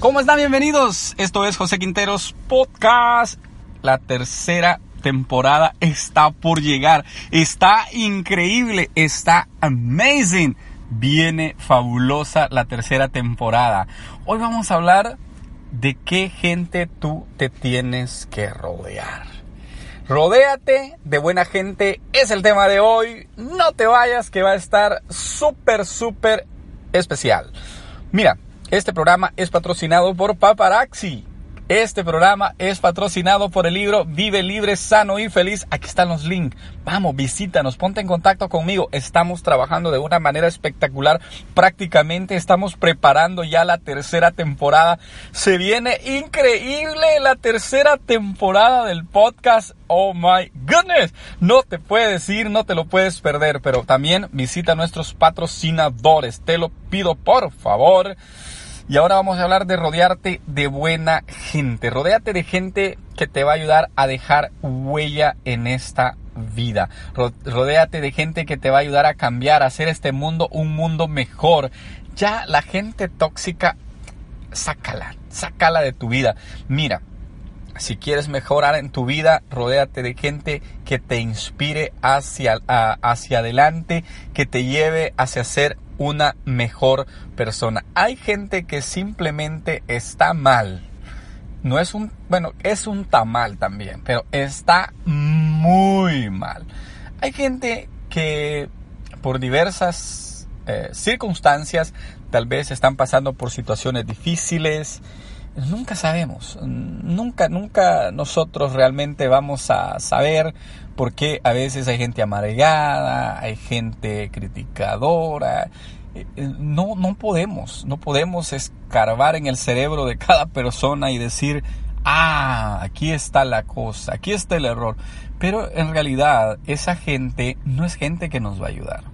¿Cómo están? Bienvenidos. Esto es José Quinteros Podcast. La tercera temporada está por llegar. Está increíble. Está amazing. Viene fabulosa la tercera temporada. Hoy vamos a hablar de qué gente tú te tienes que rodear. Rodéate de buena gente es el tema de hoy. No te vayas que va a estar súper, súper especial. Mira, este programa es patrocinado por Paparazzi. Este programa es patrocinado por el libro Vive libre, sano y feliz. Aquí están los links. Vamos, visítanos, ponte en contacto conmigo. Estamos trabajando de una manera espectacular. Prácticamente estamos preparando ya la tercera temporada. Se viene increíble la tercera temporada del podcast. Oh my goodness. No te puedes ir, no te lo puedes perder. Pero también visita nuestros patrocinadores. Te lo pido por favor. Y ahora vamos a hablar de rodearte de buena gente. Rodéate de gente que te va a ayudar a dejar huella en esta vida. Ro- Rodéate de gente que te va a ayudar a cambiar, a hacer este mundo un mundo mejor. Ya la gente tóxica, sácala, sácala de tu vida. Mira, si quieres mejorar en tu vida, rodéate de gente que te inspire hacia, hacia adelante, que te lleve hacia ser una mejor persona. Hay gente que simplemente está mal. No es un, bueno, es un tamal también, pero está muy mal. Hay gente que por diversas eh, circunstancias tal vez están pasando por situaciones difíciles. Nunca sabemos, nunca, nunca nosotros realmente vamos a saber por qué a veces hay gente amargada, hay gente criticadora. Eh, No, no podemos, no podemos escarbar en el cerebro de cada persona y decir, ah, aquí está la cosa, aquí está el error. Pero en realidad esa gente no es gente que nos va a ayudar.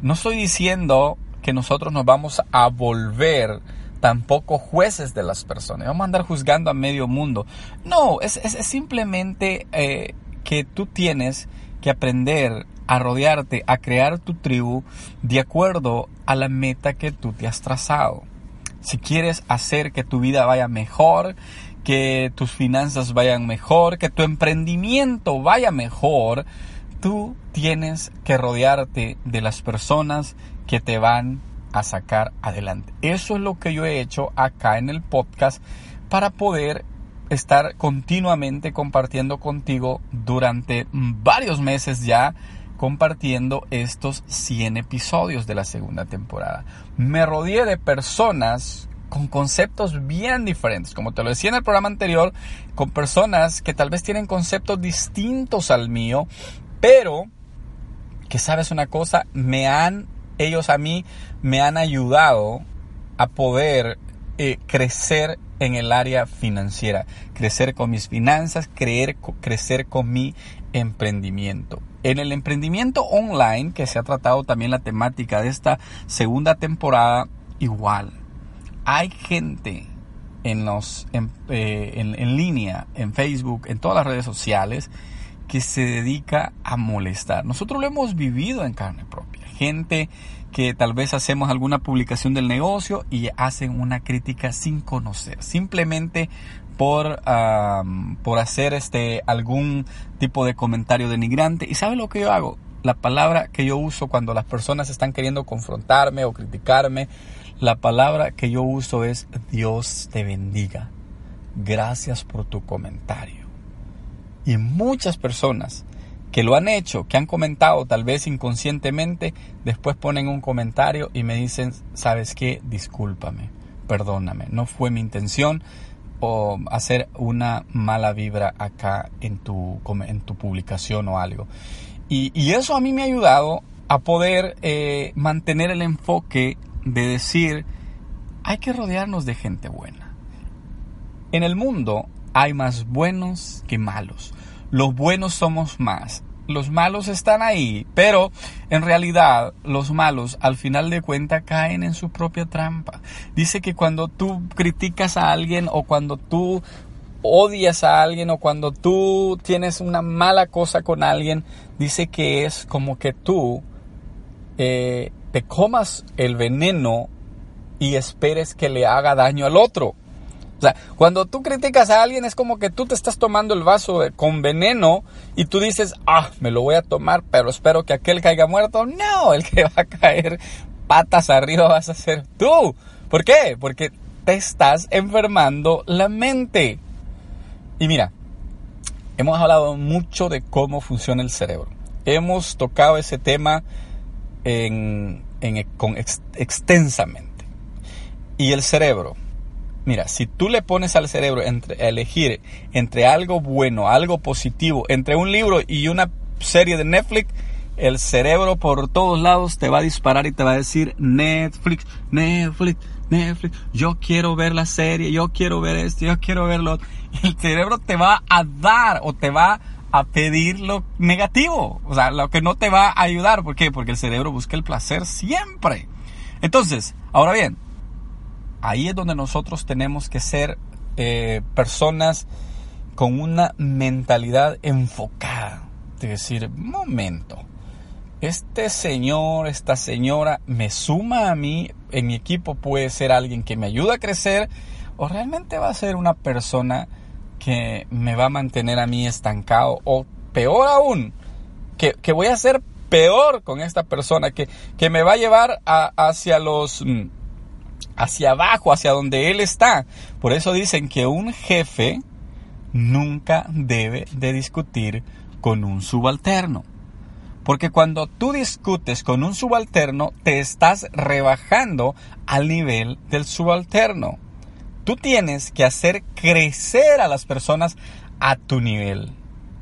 No estoy diciendo que nosotros nos vamos a volver tampoco jueces de las personas. Vamos a andar juzgando a medio mundo. No, es, es- simplemente eh, que tú tienes que aprender a rodearte, a crear tu tribu de acuerdo a la meta que tú te has trazado. Si quieres hacer que tu vida vaya mejor, que tus finanzas vayan mejor, que tu emprendimiento vaya mejor, tú tienes que rodearte de las personas que te van a sacar adelante. Eso es lo que yo he hecho acá en el podcast para poder estar continuamente compartiendo contigo durante varios meses ya compartiendo estos 100 episodios de la segunda temporada. Me rodeé de personas con conceptos bien diferentes, como te lo decía en el programa anterior, con personas que tal vez tienen conceptos distintos al mío, pero que sabes una cosa, me han, ellos a mí me han ayudado a poder eh, crecer en el área financiera, crecer con mis finanzas, creer, crecer con mi emprendimiento. En el emprendimiento online, que se ha tratado también la temática de esta segunda temporada, igual. Hay gente en, los, en, eh, en, en línea, en Facebook, en todas las redes sociales, que se dedica a molestar. Nosotros lo hemos vivido en carne propia. Gente que tal vez hacemos alguna publicación del negocio y hacen una crítica sin conocer, simplemente por, por hacer este, algún tipo de comentario denigrante. ¿Y sabe lo que yo hago? La palabra que yo uso cuando las personas están queriendo confrontarme o criticarme, la palabra que yo uso es Dios te bendiga. Gracias por tu comentario. Y muchas personas que lo han hecho, que han comentado tal vez inconscientemente, después ponen un comentario y me dicen, ¿sabes qué? Discúlpame, perdóname, no fue mi intención o hacer una mala vibra acá en tu, en tu publicación o algo. Y, eso a mí me ha ayudado a poder eh, mantener el enfoque de decir, hay que rodearnos de gente buena. En el mundo hay más buenos que malos. Los buenos somos más los malos están ahí, pero en realidad los malos al final de cuentas caen en su propia trampa. Dice que cuando tú criticas a alguien o cuando tú odias a alguien o cuando tú tienes una mala cosa con alguien, dice que es como que tú eh, te comas el veneno y esperes que le haga daño al otro. O cuando tú criticas a alguien es como que tú te estás tomando el vaso con veneno y tú dices, ah, me lo voy a tomar, pero espero que aquel caiga muerto. No, el que va a caer patas arriba vas a ser tú. ¿Por qué? Porque te estás enfermando la mente. Y mira, hemos hablado mucho de cómo funciona el cerebro. Hemos tocado ese tema extensamente. Y el cerebro, mira, si tú le pones al cerebro a elegir entre algo bueno, algo positivo, entre un libro y una serie de Netflix, el cerebro por todos lados te va a disparar y te va a decir Netflix, Netflix, Netflix, yo quiero ver la serie, yo quiero ver esto, yo quiero verlo. El cerebro te va a dar o te va a pedir lo negativo, o sea, lo que no te va a ayudar. ¿Por qué? Porque el cerebro busca el placer siempre. Entonces, ahora bien, ahí es donde nosotros tenemos que ser eh, personas con una mentalidad enfocada. De decir, momento, este señor, esta señora me suma a mí, en mi equipo puede ser alguien que me ayuda a crecer o realmente va a ser una persona que me va a mantener a mí estancado o peor aún, que, voy a ser peor con esta persona, que, que me va a llevar hacia los... Mm, hacia abajo, hacia donde él está. Por eso dicen que un jefe nunca debe de discutir con un subalterno. Porque cuando tú discutes con un subalterno, te estás rebajando al nivel del subalterno. Tú tienes que hacer crecer a las personas a tu nivel.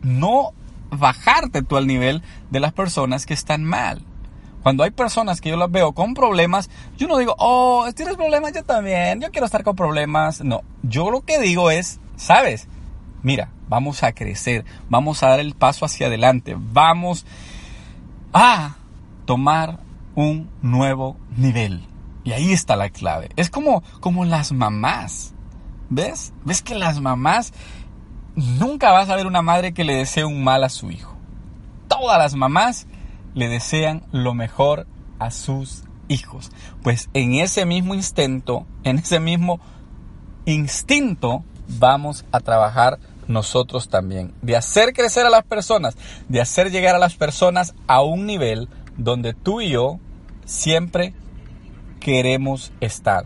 No bajarte tú al nivel de las personas que están mal. Cuando hay personas que yo las veo con problemas, yo no digo, oh, tienes problemas, yo también, yo quiero estar con problemas. No, yo lo que digo es, sabes, mira, vamos a crecer, vamos a dar el paso hacia adelante, vamos a tomar un nuevo nivel. Y ahí está la clave. Es como, como las mamás. ¿Ves? ¿Ves que las mamás nunca vas a ver una madre que le desee un mal a su hijo? Todas las mamás le desean lo mejor a sus hijos. Pues en ese mismo instinto, en ese mismo instinto, vamos a trabajar nosotros también, de hacer crecer a las personas, de hacer llegar a las personas a un nivel donde tú y yo siempre queremos estar,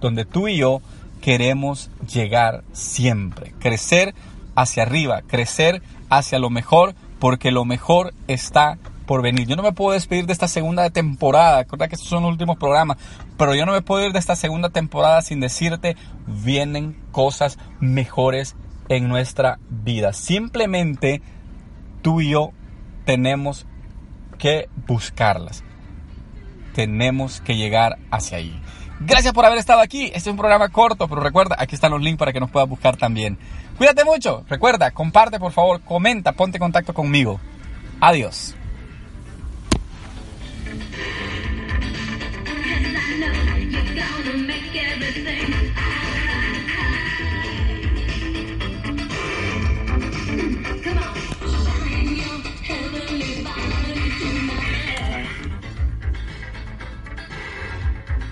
donde tú y yo queremos llegar siempre, crecer hacia arriba, crecer hacia lo mejor, porque lo mejor está por venir. Yo no me puedo despedir de esta segunda temporada, recuerda que estos son los últimos programas, pero yo no me puedo ir de esta segunda temporada sin decirte, vienen cosas mejores en nuestra vida. Simplemente tú y yo tenemos que buscarlas. Tenemos que llegar hacia ahí. Gracias por haber estado aquí. Este es un programa corto, pero recuerda, aquí están los links para que nos puedas buscar también. Cuídate mucho. Recuerda, comparte por favor, comenta, ponte en contacto conmigo. Adiós. know you're gonna make everything. I